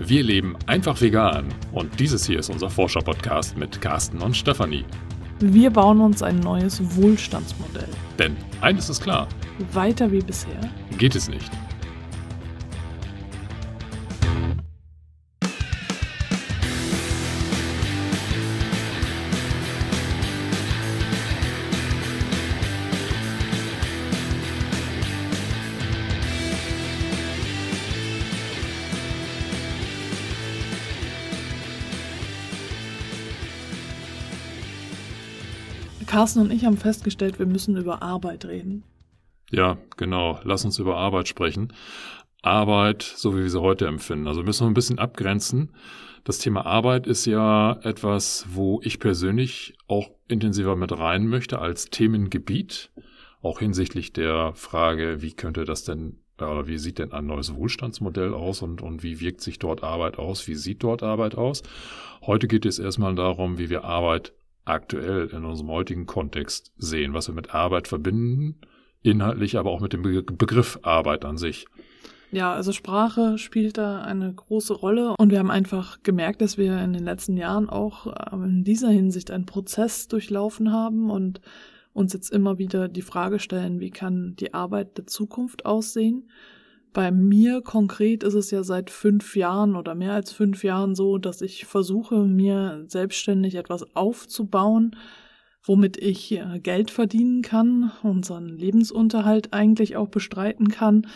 Wir leben einfach vegan und dieses hier ist unser Forscher-Podcast mit Carsten und Stefanie. Wir bauen uns ein neues Wohlstandsmodell. Denn eines ist klar: Weiter wie bisher geht es nicht. Carsten und ich haben festgestellt, wir müssen über Arbeit reden. Ja, genau. Lass uns über Arbeit sprechen. Arbeit, so wie wir sie heute empfinden. Also müssen wir ein bisschen abgrenzen. Das Thema Arbeit ist ja etwas, wo ich persönlich auch intensiver mit rein möchte als Themengebiet. Auch hinsichtlich der Frage, wie könnte das denn oder wie sieht denn ein neues Wohlstandsmodell aus und, und wie wirkt sich dort Arbeit aus? Wie sieht dort Arbeit aus? Heute geht es erstmal darum, wie wir Arbeit aktuell in unserem heutigen Kontext sehen, was wir mit Arbeit verbinden, inhaltlich, aber auch mit dem Begriff Arbeit an sich. Ja, also Sprache spielt da eine große Rolle und wir haben einfach gemerkt, dass wir in den letzten Jahren auch ähm, in dieser Hinsicht einen Prozess durchlaufen haben und uns jetzt immer wieder die Frage stellen, wie kann die Arbeit der Zukunft aussehen? Bei mir konkret ist es ja seit fünf Jahren oder mehr als fünf Jahren so, dass ich versuche, mir selbstständig etwas aufzubauen, womit ich äh, Geld verdienen kann, unseren Lebensunterhalt eigentlich auch bestreiten kann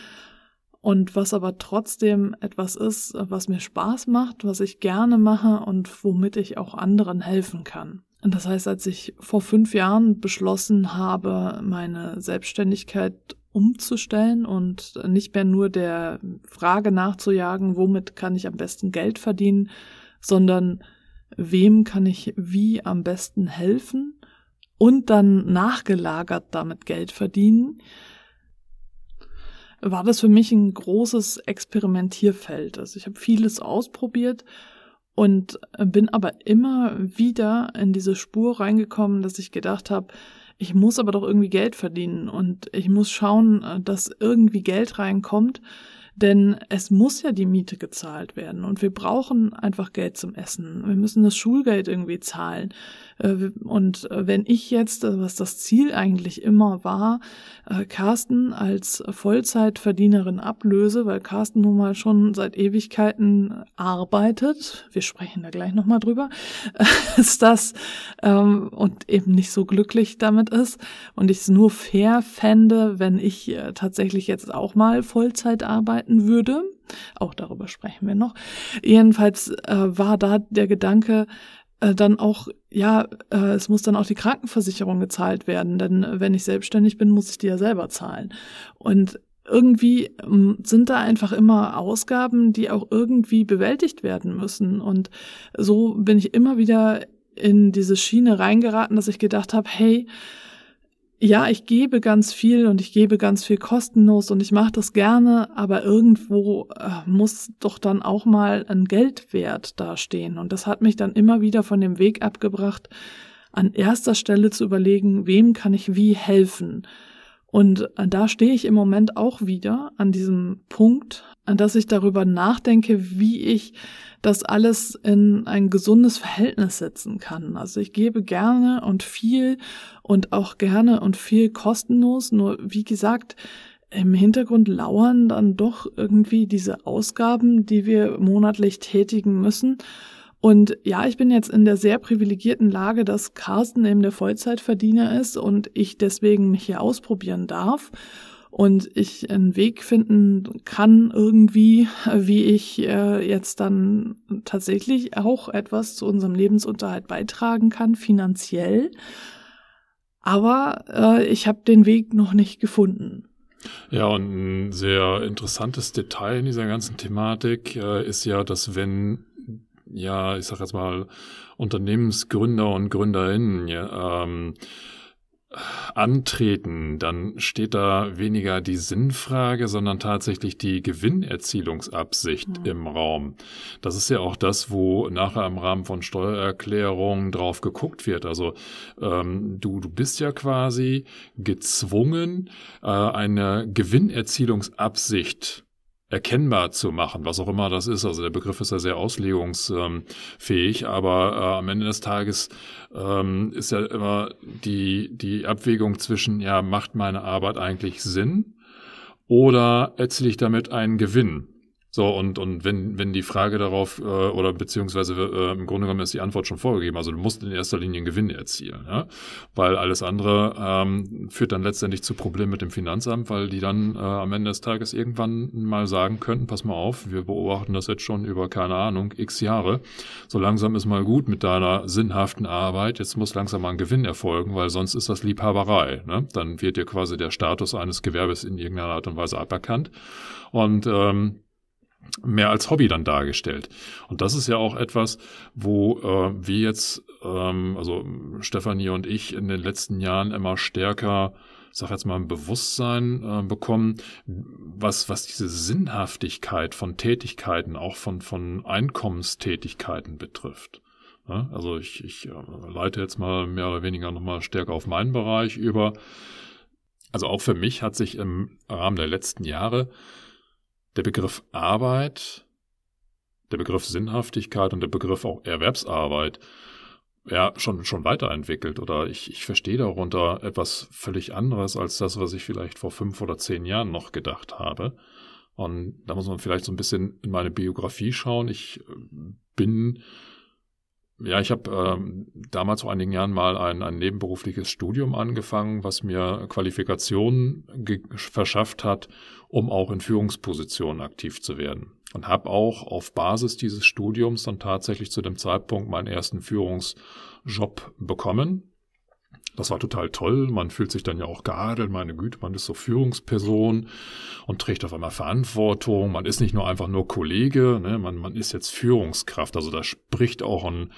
und was aber trotzdem etwas ist, was mir Spaß macht, was ich gerne mache und womit ich auch anderen helfen kann. Das heißt, als ich vor fünf Jahren beschlossen habe, meine Selbstständigkeit umzustellen und nicht mehr nur der Frage nachzujagen, womit kann ich am besten Geld verdienen, sondern wem kann ich wie am besten helfen und dann nachgelagert damit Geld verdienen, war das für mich ein großes Experimentierfeld. Also ich habe vieles ausprobiert und bin aber immer wieder in diese Spur reingekommen, dass ich gedacht habe, ich muss aber doch irgendwie Geld verdienen und ich muss schauen, äh, dass irgendwie Geld reinkommt, denn es muss ja die Miete gezahlt werden und wir brauchen einfach Geld zum Essen. Wir müssen das Schulgeld irgendwie zahlen. Äh, und wenn ich jetzt, äh, was das Ziel eigentlich immer war, Carsten als Vollzeitverdienerin ablöse, weil Carsten nun mal schon seit Ewigkeiten arbeitet, wir sprechen da gleich nochmal drüber, ist das ähm, und eben nicht so glücklich damit ist und ich es nur fair fände, wenn ich tatsächlich jetzt auch mal Vollzeit arbeite arbeiten würde. Auch darüber sprechen wir noch. Jedenfalls äh, war da der Gedanke, äh, dann auch, ja, äh, es muss dann auch die Krankenversicherung gezahlt werden, denn wenn ich selbstständig bin, muss ich die ja selber zahlen. Und irgendwie ähm, sind da einfach immer Ausgaben, die auch irgendwie bewältigt werden müssen. Und so bin ich immer wieder in diese Schiene reingeraten, dass ich gedacht habe, hey, ja, ich gebe ganz viel und ich gebe ganz viel kostenlos und ich mache das gerne, aber irgendwo äh, muss doch dann auch mal ein Geldwert dastehen. Und das hat mich dann immer wieder von dem Weg abgebracht, an erster Stelle zu überlegen, wem kann ich wie helfen. Und äh, da stehe ich im Moment auch wieder an diesem Punkt, an dass ich darüber nachdenke, wie ich das alles in ein gesundes Verhältnis setzen kann. Also ich gebe gerne und viel und auch gerne und viel kostenlos. Nur wie gesagt, im Hintergrund lauern dann doch irgendwie diese Ausgaben, die wir monatlich tätigen müssen. Und ja, ich bin jetzt in der sehr privilegierten Lage, dass Carsten eben der Vollzeitverdiener ist und ich deswegen mich hier ausprobieren darf und ich einen Weg finden kann irgendwie, wie ich äh, jetzt dann tatsächlich auch etwas zu unserem Lebensunterhalt beitragen kann, finanziell. Aber äh, ich habe den Weg noch nicht gefunden. Ja, und ein sehr interessantes Detail in dieser ganzen Thematik äh, ist ja, dass wenn ja, ich sag jetzt mal, Unternehmensgründer und Gründerinnen ja, ähm, antreten, dann steht da weniger die Sinnfrage, sondern tatsächlich die Gewinnerzielungsabsicht mhm. im Raum. Das ist ja auch das, wo nachher im Rahmen von Steuererklärungen drauf geguckt wird. Also ähm, du, du bist ja quasi gezwungen, äh, eine Gewinnerzielungsabsicht erkennbar zu machen, was auch immer das ist. Also der Begriff ist ja sehr auslegungsfähig, aber äh, am Ende des Tages ähm, ist ja immer die, die Abwägung zwischen, ja, macht meine Arbeit eigentlich Sinn oder erziele ich damit einen Gewinn? So, und, und wenn, wenn die Frage darauf, äh, oder beziehungsweise äh, im Grunde genommen ist die Antwort schon vorgegeben, also du musst in erster Linie einen Gewinn erzielen, ja? weil alles andere ähm, führt dann letztendlich zu Problemen mit dem Finanzamt, weil die dann äh, am Ende des Tages irgendwann mal sagen könnten, pass mal auf, wir beobachten das jetzt schon über, keine Ahnung, x Jahre, so langsam ist mal gut mit deiner sinnhaften Arbeit, jetzt muss langsam mal ein Gewinn erfolgen, weil sonst ist das Liebhaberei. Ne? Dann wird dir quasi der Status eines Gewerbes in irgendeiner Art und Weise aberkannt. Und ähm, mehr als Hobby dann dargestellt. Und das ist ja auch etwas, wo äh, wir jetzt, ähm, also Stefanie und ich in den letzten Jahren immer stärker sag jetzt mal, ein Bewusstsein äh, bekommen, was, was diese Sinnhaftigkeit von Tätigkeiten, auch von, von Einkommenstätigkeiten betrifft. Ja, also ich, ich äh, leite jetzt mal mehr oder weniger nochmal stärker auf meinen Bereich über. Also auch für mich hat sich im Rahmen der letzten Jahre der Begriff Arbeit, der Begriff Sinnhaftigkeit und der Begriff auch Erwerbsarbeit ja schon, schon weiterentwickelt oder ich, ich verstehe darunter etwas völlig anderes als das, was ich vielleicht vor fünf oder zehn Jahren noch gedacht habe. Und da muss man vielleicht so ein bisschen in meine Biografie schauen. Ich äh, bin, ja, ich habe ähm, damals vor einigen Jahren mal ein, ein nebenberufliches Studium angefangen, was mir Qualifikationen verschafft hat, um auch in Führungspositionen aktiv zu werden. Und habe auch auf Basis dieses Studiums dann tatsächlich zu dem Zeitpunkt meinen ersten Führungsjob bekommen. Das war total toll. Man fühlt sich dann ja auch geadelt, meine Güte, man ist so Führungsperson und trägt auf einmal Verantwortung. Man ist nicht nur einfach nur Kollege, ne? man, man ist jetzt Führungskraft. Also da spricht auch ein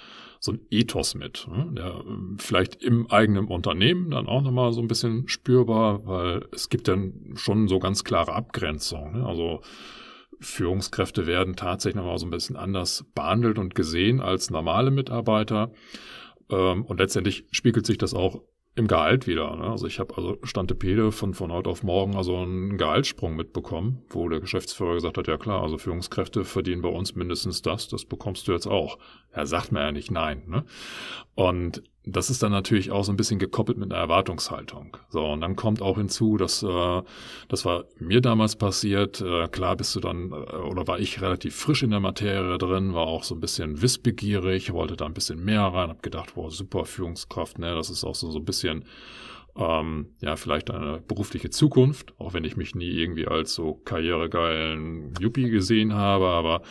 so ein Ethos mit, ne? der ähm, vielleicht im eigenen Unternehmen dann auch nochmal so ein bisschen spürbar, weil es gibt dann schon so ganz klare Abgrenzungen. Ne? Also Führungskräfte werden tatsächlich nochmal so ein bisschen anders behandelt und gesehen als normale Mitarbeiter. Ähm, und letztendlich spiegelt sich das auch im Gehalt wieder. Ne? Also ich habe also Stantepede von, von heute auf morgen also einen Gehaltssprung mitbekommen, wo der Geschäftsführer gesagt hat, ja klar, also Führungskräfte verdienen bei uns mindestens das, das bekommst du jetzt auch. Er sagt mir ja nicht nein. Ne? Und das ist dann natürlich auch so ein bisschen gekoppelt mit einer Erwartungshaltung. So, und dann kommt auch hinzu, dass äh, das war mir damals passiert. Äh, klar bist du dann, äh, oder war ich relativ frisch in der Materie drin, war auch so ein bisschen wissbegierig, wollte da ein bisschen mehr rein, hab gedacht, boah, super Führungskraft, ne, das ist auch so, so ein bisschen ähm, ja, vielleicht eine berufliche Zukunft, auch wenn ich mich nie irgendwie als so karrieregeilen Yuppie gesehen habe, aber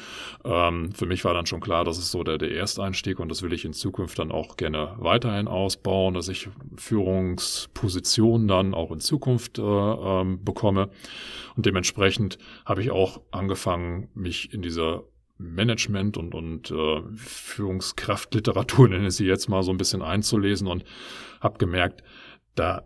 ähm, für mich war dann schon klar, das ist so der, der Ersteinstieg und das will ich in Zukunft dann auch gerne weiterhin ausbauen, dass ich Führungspositionen dann auch in Zukunft äh, ähm, bekomme. Und dementsprechend habe ich auch angefangen, mich in dieser Management und, und äh, Führungskraftliteratur, nenne ich sie jetzt mal, so ein bisschen einzulesen und habe gemerkt, da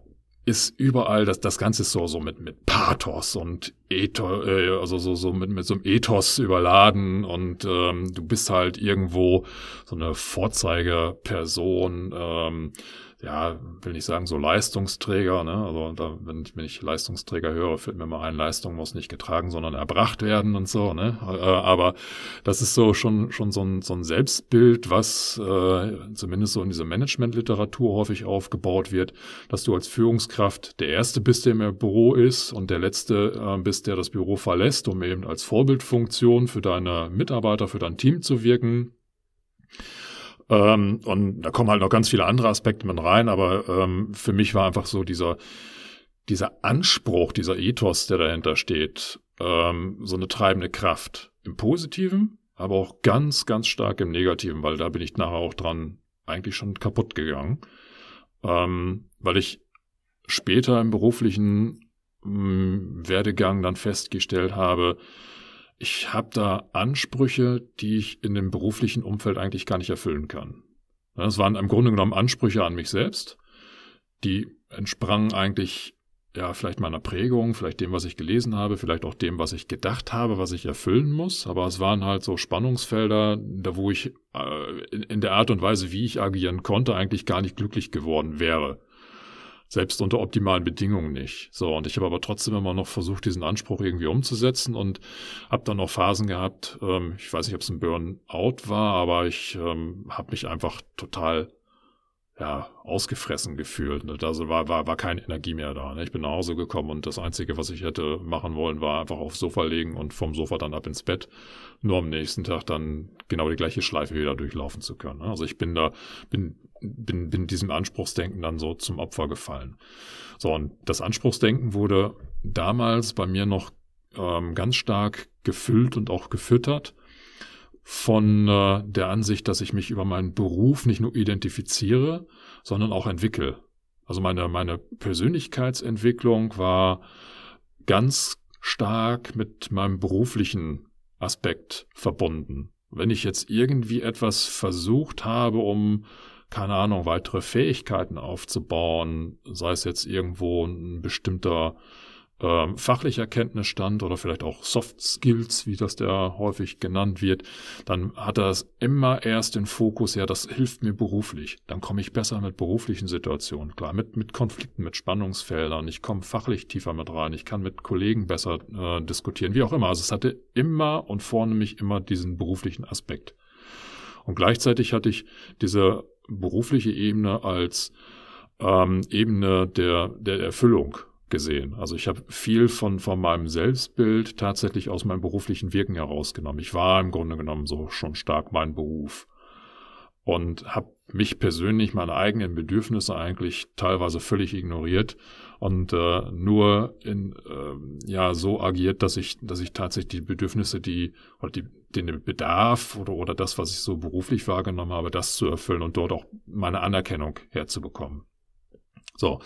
ist überall, das, das Ganze ist so, so mit, mit Pathos und Ethos, äh, also so, so mit, mit so einem Ethos überladen und ähm, du bist halt irgendwo so eine Vorzeigeperson, ähm, ja, will nicht sagen so Leistungsträger, ne? Also da, wenn, wenn ich Leistungsträger höre, fällt mir mal ein, Leistung muss nicht getragen, sondern erbracht werden und so, ne? Äh, aber das ist so schon schon so ein, so ein Selbstbild, was äh, zumindest so in dieser Managementliteratur häufig aufgebaut wird, dass du als Führungskraft der Erste bist, der im Büro ist und der Letzte äh, bist, der das Büro verlässt, um eben als Vorbildfunktion für deine Mitarbeiter, für dein Team zu wirken. Ähm, und da kommen halt noch ganz viele andere Aspekte mit rein, aber ähm, für mich war einfach so dieser, dieser Anspruch, dieser Ethos, der dahinter steht, ähm, so eine treibende Kraft. Im Positiven, aber auch ganz, ganz stark im Negativen, weil da bin ich nachher auch dran eigentlich schon kaputt gegangen. Ähm, weil ich später im beruflichen mh, mm, Werdegang dann festgestellt habe, ich habe da Ansprüche, die ich in dem beruflichen Umfeld eigentlich gar nicht erfüllen kann. Das waren im Grunde genommen Ansprüche an mich selbst, die entsprangen eigentlich ja vielleicht meiner Prägung, vielleicht dem, was ich gelesen habe, vielleicht auch dem, was ich gedacht habe, was ich erfüllen muss. Aber es waren halt so Spannungsfelder, da wo ich äh, in, in der Art und Weise, wie ich agieren konnte, eigentlich gar nicht glücklich geworden wäre. Selbst unter optimalen Bedingungen nicht. So, und ich habe aber trotzdem immer noch versucht, diesen Anspruch irgendwie umzusetzen und habe dann auch Phasen gehabt, ähm, ich weiß nicht, ob es ein Burnout war, aber ich ähm, habe mich einfach total ja, ausgefressen gefühlt. Also war, war, war keine Energie mehr da. Ne? Ich bin nach Hause gekommen und das Einzige, was ich hätte machen wollen, war einfach aufs Sofa legen und vom Sofa dann ab ins Bett. Nur am nächsten Tag dann genau die gleiche Schleife wieder durchlaufen zu können. Ne? Also ich bin da, bin, bin, bin diesem Anspruchsdenken dann so zum Opfer gefallen. So, und das Anspruchsdenken wurde damals bei mir noch ähm, ganz stark gefüllt und auch gefüttert von äh, der Ansicht, dass ich mich über meinen Beruf nicht nur identifiziere, sondern auch entwickle. Also meine, meine Persönlichkeitsentwicklung war ganz stark mit meinem beruflichen Aspekt verbunden. Wenn ich jetzt irgendwie etwas versucht habe, um, keine Ahnung, weitere Fähigkeiten aufzubauen, sei es jetzt irgendwo ein bestimmter ähm, fachlicher Kenntnisstand oder vielleicht auch Soft Skills, wie das der häufig genannt wird, dann hat das immer erst den Fokus, ja, das hilft mir beruflich. Dann komme ich besser mit beruflichen Situationen klar, mit, mit Konflikten, mit Spannungsfeldern. Ich komme fachlich tiefer mit rein. Ich kann mit Kollegen besser äh, diskutieren, wie auch immer. Also es hatte immer und vornehmlich immer diesen beruflichen Aspekt. Und gleichzeitig hatte ich diese berufliche Ebene als ähm, Ebene der, der Erfüllung gesehen. Also ich habe viel von, von meinem Selbstbild tatsächlich aus meinem beruflichen Wirken herausgenommen. Ich war im Grunde genommen so schon stark mein Beruf und habe mich persönlich, meine eigenen Bedürfnisse eigentlich teilweise völlig ignoriert und äh, nur in, äh, ja so agiert, dass ich, dass ich tatsächlich die Bedürfnisse, die oder die, den Bedarf oder, oder das, was ich so beruflich wahrgenommen habe, das zu erfüllen und dort auch meine Anerkennung herzubekommen. So.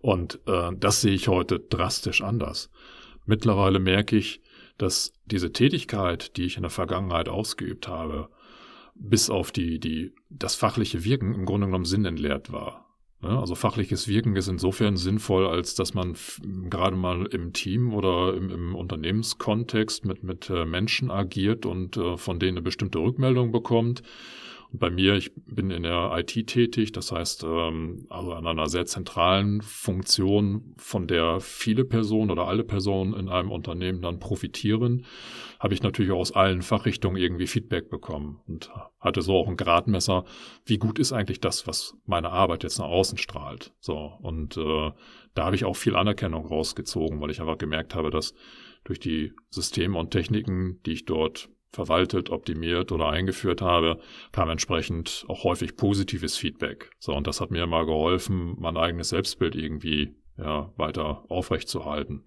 Und äh, das sehe ich heute drastisch anders. Mittlerweile merke ich, dass diese Tätigkeit, die ich in der Vergangenheit ausgeübt habe, bis auf die, die, das fachliche Wirken im Grunde genommen sinnentleert war. Also fachliches Wirken ist insofern sinnvoll, als dass man gerade mal im Team oder im, im Unternehmenskontext mit, mit äh, Menschen agiert und äh, von denen eine bestimmte Rückmeldung bekommt bei mir, ich bin in der IT tätig, das heißt, ähm, also an einer sehr zentralen Funktion, von der viele Personen oder alle Personen in einem Unternehmen dann profitieren, habe ich natürlich auch aus allen Fachrichtungen irgendwie Feedback bekommen und hatte so auch ein Gradmesser, wie gut ist eigentlich das, was meine Arbeit jetzt nach außen strahlt. So, und äh, da habe ich auch viel Anerkennung rausgezogen, weil ich einfach gemerkt habe, dass durch die Systeme und Techniken, die ich dort verwaltet, optimiert oder eingeführt habe, kam entsprechend auch häufig positives Feedback. So, und das hat mir mal geholfen, mein eigenes Selbstbild irgendwie ja, weiter aufrechtzuerhalten.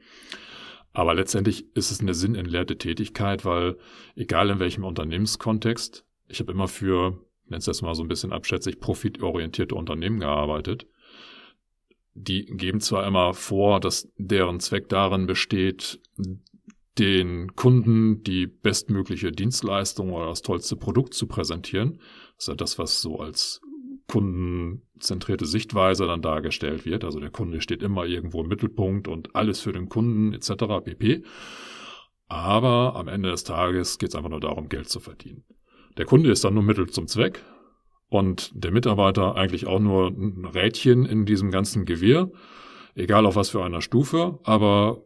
Aber letztendlich ist es eine sinnentleerte Tätigkeit, weil egal in welchem Unternehmenskontext, ich habe immer für, nenne es das mal so ein bisschen abschätzig, profitorientierte Unternehmen gearbeitet. Die geben zwar immer vor, dass deren Zweck darin besteht, den Kunden die bestmögliche Dienstleistung oder das tollste Produkt zu präsentieren. Das ist ja das, was so als kundenzentrierte Sichtweise dann dargestellt wird. Also der Kunde steht immer irgendwo im Mittelpunkt und alles für den Kunden etc. pp. Aber am Ende des Tages geht es einfach nur darum, Geld zu verdienen. Der Kunde ist dann nur Mittel zum Zweck und der Mitarbeiter eigentlich auch nur ein Rädchen in diesem ganzen Gewirr, egal auf was für einer Stufe, aber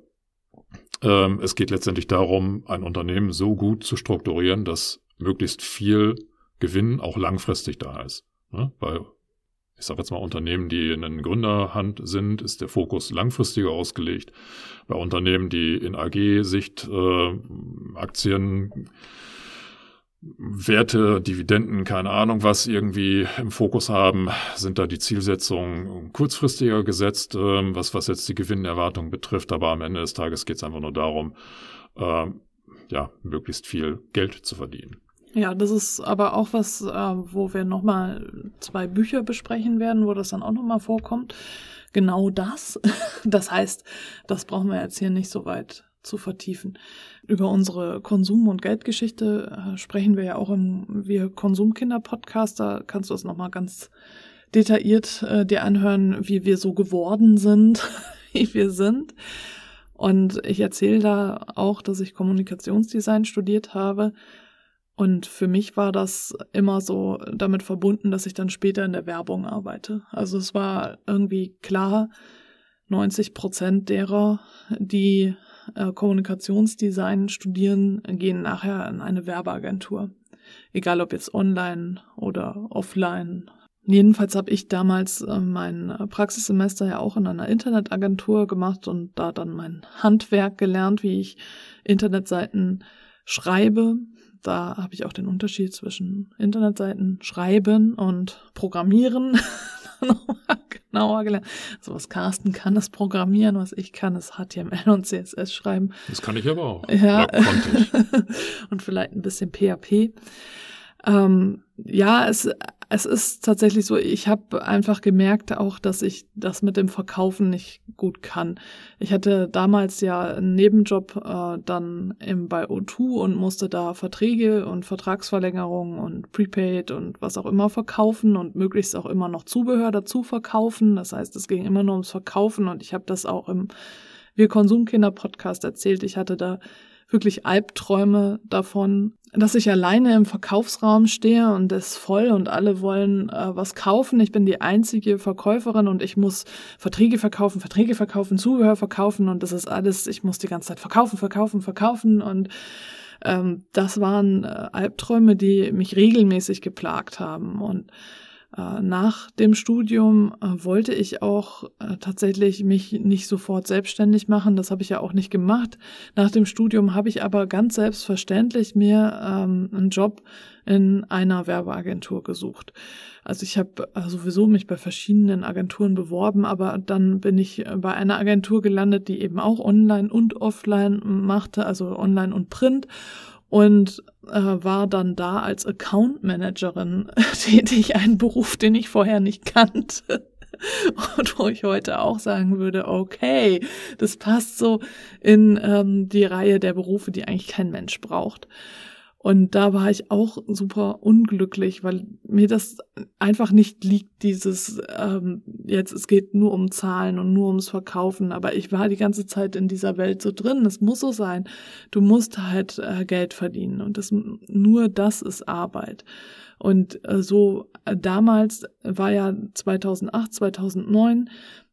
ähm, es geht letztendlich darum, ein Unternehmen so gut zu strukturieren, dass möglichst viel Gewinn auch langfristig da ist. Ne? Weil ich sage jetzt mal, Unternehmen, die in Gründerhand sind, ist der Fokus langfristiger ausgelegt. Bei Unternehmen, die in AG-Sicht äh, Aktien Werte, Dividenden, keine Ahnung was irgendwie im Fokus haben, sind da die Zielsetzungen kurzfristiger gesetzt, ähm, was, was jetzt die Gewinnerwartung betrifft. Aber am Ende des Tages geht es einfach nur darum, äh, ja, möglichst viel Geld zu verdienen. Ja, das ist aber auch was, äh, wo wir nochmal zwei Bücher besprechen werden, wo das dann auch nochmal vorkommt. Genau das. Das heißt, das brauchen wir jetzt hier nicht so weit zu vertiefen. Über unsere Konsum- und Geldgeschichte äh, sprechen wir ja auch im Wir Konsumkinder-Podcast. Da kannst du es nochmal ganz detailliert äh, dir anhören, wie wir so geworden sind, wie wir sind. Und ich erzähle da auch, dass ich Kommunikationsdesign studiert habe Und für mich war das immer so damit verbunden, dass ich dann später in der Werbung arbeite. Also es war irgendwie klar, 90 Prozent derer, die äh, Kommunikationsdesign studieren, gehen nachher in eine Werbeagentur. Egal ob jetzt online oder offline. Jedenfalls habe ich damals äh, mein Praxissemester ja auch in einer Internetagentur gemacht und da dann mein Handwerk gelernt, wie ich Internetseiten schreibe da habe ich auch den Unterschied zwischen Internetseiten schreiben und programmieren genauer gelernt. Also was Carsten kann, ist programmieren, was ich kann, ist HTML und CSS schreiben. Das kann ich aber auch. Ja. und vielleicht ein bisschen PHP. Ähm, ja, es, es ist tatsächlich so, ich habe einfach gemerkt auch, dass ich das mit dem Verkaufen nicht gut kann. Ich hatte damals ja einen Nebenjob äh, dann im, bei O2 und musste da Verträge und Vertragsverlängerungen und Prepaid und was auch immer verkaufen und möglichst auch immer noch Zubehör dazu verkaufen. Das heißt, es ging immer nur ums Verkaufen und ich habe das auch im Wir Konsumkinder Podcast erzählt. Ich hatte da wirklich Albträume davon, dass ich alleine im Verkaufsraum stehe und es voll und alle wollen äh, was kaufen. Ich bin die einzige Verkäuferin und ich muss Verträge verkaufen, Verträge verkaufen, Zubehör verkaufen und das ist alles, ich muss die ganze Zeit verkaufen, verkaufen, verkaufen und ähm, das waren äh, Albträume, die mich regelmäßig geplagt haben und nach dem Studium äh, wollte ich auch äh, tatsächlich mich nicht sofort selbstständig machen. Das habe ich ja auch nicht gemacht. Nach dem Studium habe ich aber ganz selbstverständlich mir ähm, einen Job in einer Werbeagentur gesucht. Also ich habe sowieso mich bei verschiedenen Agenturen beworben, aber dann bin ich bei einer Agentur gelandet, die eben auch online und offline machte, also online und print und äh, war dann da als Account Managerin tätig, ein Beruf, den ich vorher nicht kannte. Und wo ich heute auch sagen würde, okay, das passt so in ähm, die Reihe der Berufe, die eigentlich kein Mensch braucht. Und da war ich auch super unglücklich, weil mir das einfach nicht liegt, dieses ähm, jetzt, es geht nur um Zahlen und nur ums Verkaufen. Aber ich war die ganze Zeit in dieser Welt so drin. Es muss so sein. Du musst halt äh, Geld verdienen. Und das, nur das ist Arbeit. Und äh, so äh, damals war ja 2008, 2009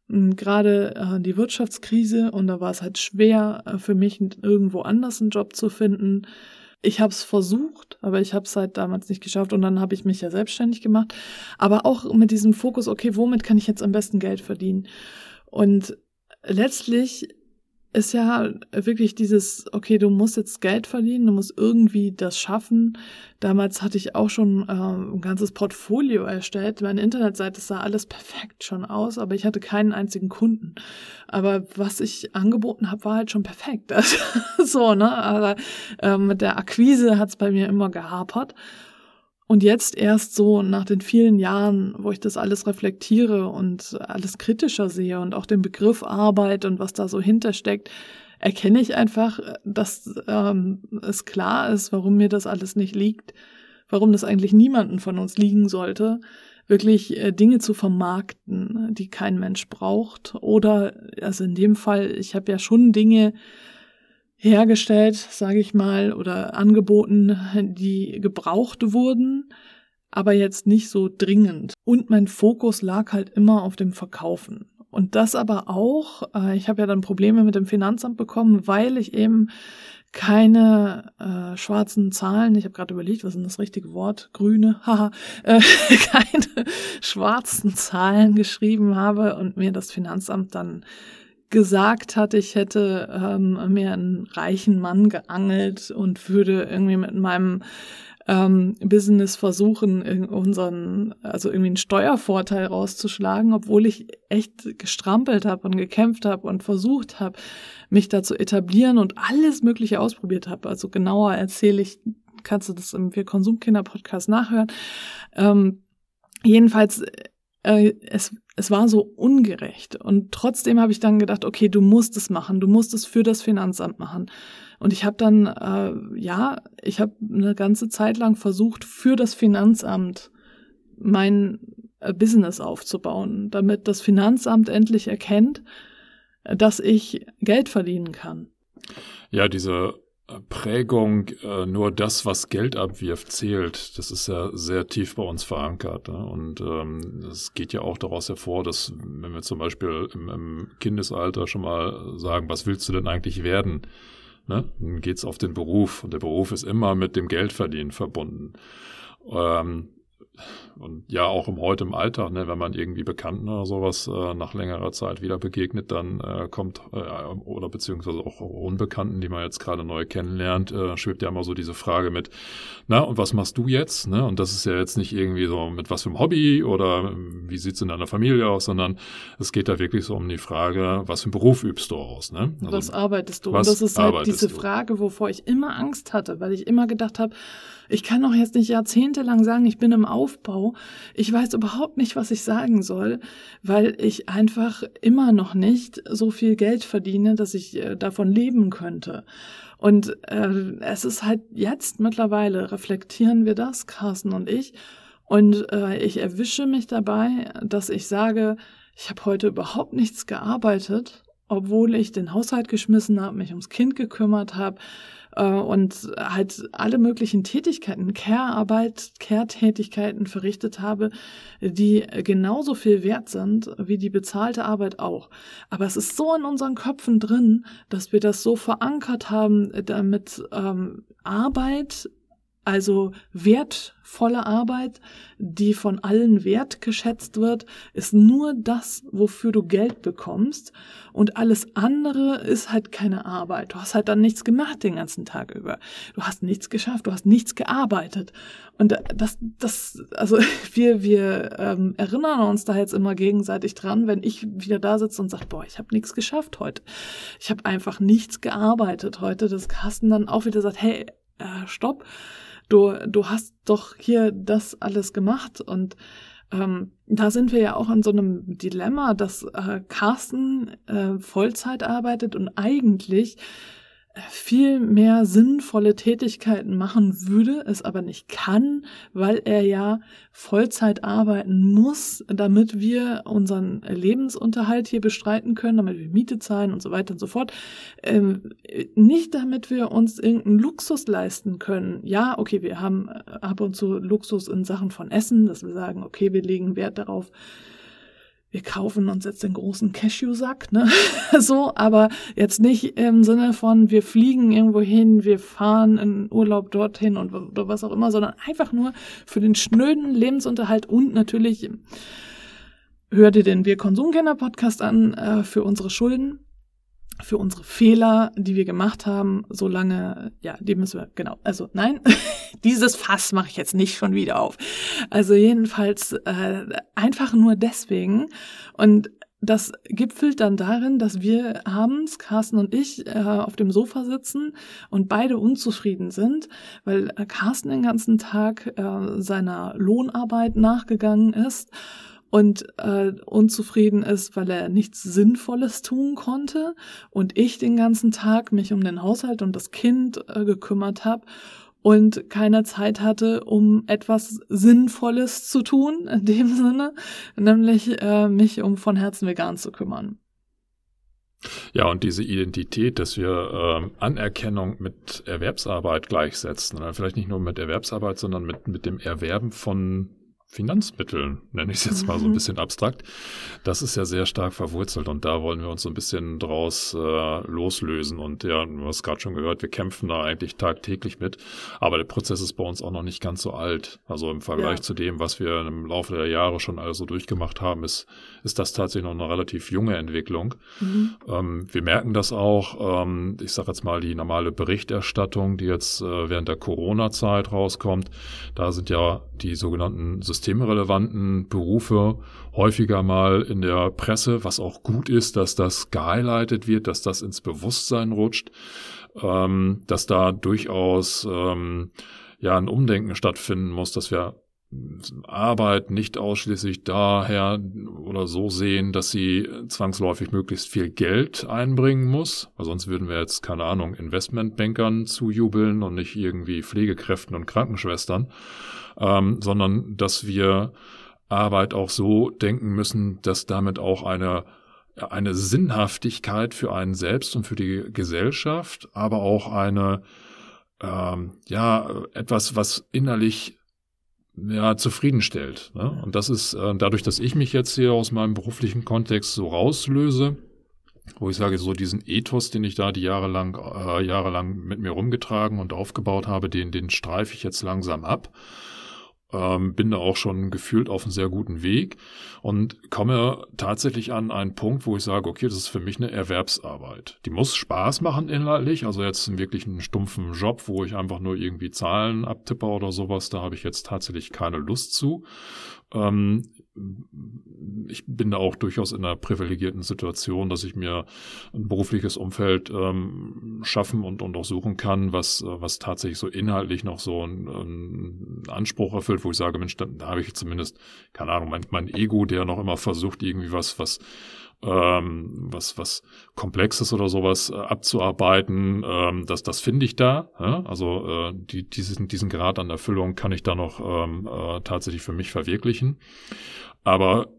gerade äh, die Wirtschaftskrise und da war es halt schwer äh, für mich irgendwo anders einen Job zu finden ich habe es versucht, aber ich habe es halt damals nicht geschafft und dann habe ich mich ja selbstständig gemacht. Aber auch mit diesem Fokus, okay, womit kann ich jetzt am besten Geld verdienen? Und letztlich ist ja wirklich dieses, okay, du musst jetzt Geld verdienen, du musst irgendwie das schaffen. Damals hatte ich auch schon äh, ein ganzes Portfolio erstellt. Meine Internetseite sah alles perfekt schon aus, aber ich hatte keinen einzigen Kunden. Aber was ich angeboten habe, war halt schon perfekt. So, ne? Aber äh, mit der Akquise hat es bei mir immer gehapert. Und jetzt erst so nach den vielen Jahren, wo ich das alles reflektiere und alles kritischer sehe und auch den Begriff Arbeit und was da so hintersteckt, erkenne ich einfach, dass ähm, es klar ist, warum mir das alles nicht liegt, warum das eigentlich niemanden von uns liegen sollte, wirklich äh, Dinge zu vermarkten, die kein Mensch braucht. Oder, also in dem Fall, ich habe ja schon Dinge hergestellt, sage ich mal, oder angeboten, die gebraucht wurden, aber jetzt nicht so dringend. Und mein Fokus lag halt immer auf dem Verkaufen. Und das aber auch, äh, ich habe ja dann Probleme mit dem Finanzamt bekommen, weil ich eben keine äh, schwarzen Zahlen, ich habe gerade überlegt, was ist das richtige Wort, grüne, haha, äh, keine schwarzen Zahlen geschrieben habe und mir das Finanzamt dann gesagt hat, ich hätte ähm, mir einen reichen Mann geangelt und würde irgendwie mit meinem ähm, Business versuchen, unseren, also irgendwie einen Steuervorteil rauszuschlagen, obwohl ich echt gestrampelt habe und gekämpft habe und versucht habe, mich da zu etablieren und alles Mögliche ausprobiert habe. Also genauer erzähle ich, kannst du das im Wir Konsumkinder Podcast nachhören. Ähm, jedenfalls äh, es, es war so ungerecht. Und trotzdem habe ich dann gedacht, okay, du musst es machen, du musst es für das Finanzamt machen. Und ich habe dann, äh, ja, ich habe eine ganze Zeit lang versucht, für das Finanzamt mein äh, Business aufzubauen, damit das Finanzamt endlich erkennt, dass ich Geld verdienen kann. Ja, diese Prägung, äh, nur das, was Geld abwirft, zählt. Das ist ja sehr tief bei uns verankert. Ne? Und ähm, es geht ja auch daraus hervor, dass wenn wir zum Beispiel im, im Kindesalter schon mal sagen, was willst du denn eigentlich werden? Ne? Dann geht's auf den Beruf und der Beruf ist immer mit dem Geldverdienen verbunden. Ähm, und ja, auch im heute im Alltag, ne, wenn man irgendwie Bekannten oder sowas äh, nach längerer Zeit wieder begegnet, dann äh, kommt, äh, oder beziehungsweise auch Unbekannten, die man jetzt gerade neu kennenlernt, äh, schwebt ja immer so diese Frage mit, na, und was machst du jetzt? Ne? Und das ist ja jetzt nicht irgendwie so mit was für einem Hobby oder wie sieht's in deiner Familie aus, sondern es geht da wirklich so um die Frage, was für einen Beruf übst du aus? Ne? Also, was arbeitest du? Und das ist halt diese Frage, wovor ich immer Angst hatte, weil ich immer gedacht habe, ich kann doch jetzt nicht jahrzehntelang sagen, ich bin im Aufbau. Ich weiß überhaupt nicht, was ich sagen soll, weil ich einfach immer noch nicht so viel Geld verdiene, dass ich äh, davon leben könnte. Und äh, es ist halt jetzt mittlerweile, reflektieren wir das, Carsten und ich. Und äh, ich erwische mich dabei, dass ich sage, ich habe heute überhaupt nichts gearbeitet, obwohl ich den Haushalt geschmissen habe, mich ums Kind gekümmert habe, und halt alle möglichen Tätigkeiten, Care-Arbeit, Care-Tätigkeiten verrichtet habe, die genauso viel wert sind wie die bezahlte Arbeit auch. Aber es ist so in unseren Köpfen drin, dass wir das so verankert haben, damit ähm, Arbeit also wertvolle Arbeit, die von allen wertgeschätzt wird, ist nur das, wofür du Geld bekommst. Und alles andere ist halt keine Arbeit. Du hast halt dann nichts gemacht den ganzen Tag über. Du hast nichts geschafft, du hast nichts gearbeitet. Und das, das, also wir, wir ähm, erinnern uns da jetzt immer gegenseitig dran, wenn ich wieder da sitze und sage, boah, ich habe nichts geschafft heute. Ich habe einfach nichts gearbeitet heute, dass Carsten dann auch wieder sagt, hey, äh, stopp du, du hast doch hier das alles gemacht und ähm, da sind wir ja auch in so einem Dilemma, dass äh, Carsten äh, Vollzeit arbeitet und eigentlich viel mehr sinnvolle Tätigkeiten machen würde, es aber nicht kann, weil er ja Vollzeit arbeiten muss, damit wir unseren Lebensunterhalt hier bestreiten können, damit wir Miete zahlen und so weiter und so fort. Ähm, nicht damit wir uns irgendeinen Luxus leisten können. Ja, okay, wir haben ab und zu Luxus in Sachen von Essen, dass wir sagen, okay, wir legen Wert darauf, wir kaufen uns jetzt den großen Cashew-Sack, ne? so, aber jetzt nicht im Sinne von, wir fliegen irgendwo hin, wir fahren in Urlaub dorthin und oder was auch immer, sondern einfach nur für den schnöden Lebensunterhalt und natürlich hör dir den Wir Konsumkenner Podcast an äh, für unsere Schulden für unsere Fehler, die wir gemacht haben, solange, ja, die müssen wir, genau, also nein, dieses Fass mache ich jetzt nicht schon wieder auf. Also jedenfalls äh, einfach nur deswegen. Und das gipfelt dann darin, dass wir abends, Carsten und ich, äh, auf dem Sofa sitzen und beide unzufrieden sind, weil Carsten den ganzen Tag äh, seiner Lohnarbeit nachgegangen ist und äh, unzufrieden ist, weil er nichts Sinnvolles tun konnte und ich den ganzen Tag mich um den Haushalt und das Kind äh, gekümmert habe und keine Zeit hatte, um etwas Sinnvolles zu tun, in dem Sinne, nämlich äh, mich um von Herzen vegan zu kümmern. Ja, und diese Identität, dass wir äh, Anerkennung mit Erwerbsarbeit gleichsetzen, oder vielleicht nicht nur mit Erwerbsarbeit, sondern mit, mit dem Erwerben von Finanzmitteln, nenne ich es jetzt mal so ein mhm. bisschen abstrakt, das ist ja sehr stark verwurzelt und da wollen wir uns so ein bisschen draus äh, loslösen. Und ja, du hast gerade schon gehört, wir kämpfen da eigentlich tagtäglich mit, aber der Prozess ist bei uns auch noch nicht ganz so alt. Also im Vergleich ja. zu dem, was wir im Laufe der Jahre schon also durchgemacht haben, ist, ist das tatsächlich noch eine relativ junge Entwicklung. Mhm. Ähm, wir merken das auch, ähm, ich sage jetzt mal die normale Berichterstattung, die jetzt äh, während der Corona-Zeit rauskommt, da sind ja die sogenannten systemrelevanten Berufe häufiger mal in der Presse, was auch gut ist, dass das gehighlightet wird, dass das ins Bewusstsein rutscht, ähm, dass da durchaus ähm, ja ein Umdenken stattfinden muss, dass wir Arbeit nicht ausschließlich daher oder so sehen, dass sie zwangsläufig möglichst viel Geld einbringen muss, weil sonst würden wir jetzt, keine Ahnung, Investmentbankern zujubeln und nicht irgendwie Pflegekräften und Krankenschwestern, ähm, sondern dass wir Arbeit auch so denken müssen, dass damit auch eine eine Sinnhaftigkeit für einen selbst und für die Gesellschaft, aber auch eine, ähm, ja, etwas, was innerlich ja, zufriedenstellt. Ne? Und das ist äh, dadurch, dass ich mich jetzt hier aus meinem beruflichen Kontext so rauslöse, wo ich sage, so diesen Ethos, den ich da die Jahre lang, äh, jahrelang mit mir rumgetragen und aufgebaut habe, den, den streife ich jetzt langsam ab ähm, bin da auch schon gefühlt auf einem sehr guten Weg und komme tatsächlich an einen Punkt, wo ich sage, okay, das ist für mich eine Erwerbsarbeit. Die muss Spaß machen inhaltlich, also jetzt wirklich einen stumpfen Job, wo ich einfach nur irgendwie Zahlen abtippe oder sowas, da habe ich jetzt tatsächlich keine Lust zu. Ähm, ich bin da auch durchaus in einer privilegierten Situation, dass ich mir ein berufliches Umfeld ähm, schaffen und, und auch suchen kann, was, was tatsächlich so inhaltlich noch so einen, einen Anspruch erfüllt, wo ich sage, Mensch, da, da habe ich zumindest, keine Ahnung, mein, mein Ego, der noch immer versucht, irgendwie was, was ähm, was, was Komplexes oder sowas äh, abzuarbeiten, ähm, das, das finde ich da. Ja? Also äh, die, diesen, diesen Grad an Erfüllung kann ich da noch ähm, äh, tatsächlich für mich verwirklichen. Aber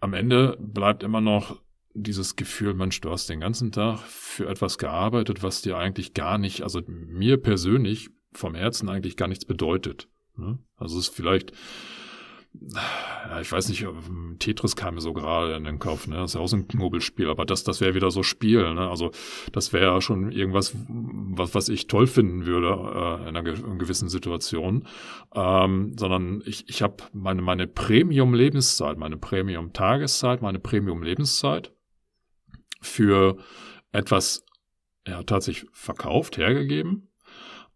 am Ende bleibt immer noch dieses Gefühl, Mensch, du hast den ganzen Tag für etwas gearbeitet, was dir eigentlich gar nicht, also mir persönlich vom Herzen eigentlich gar nichts bedeutet. Ne? Also es ist vielleicht ja, ich weiß nicht, Tetris kam mir so gerade in den Kopf, ne? Das ist ja auch so ein Knobelspiel, aber das, das wäre wieder so Spiel, ne? Also das wäre ja schon irgendwas, was, was ich toll finden würde äh, in einer in gewissen Situation. Ähm, sondern ich, ich habe meine, meine Premium-Lebenszeit, meine Premium-Tageszeit, meine Premium-Lebenszeit für etwas ja tatsächlich verkauft, hergegeben,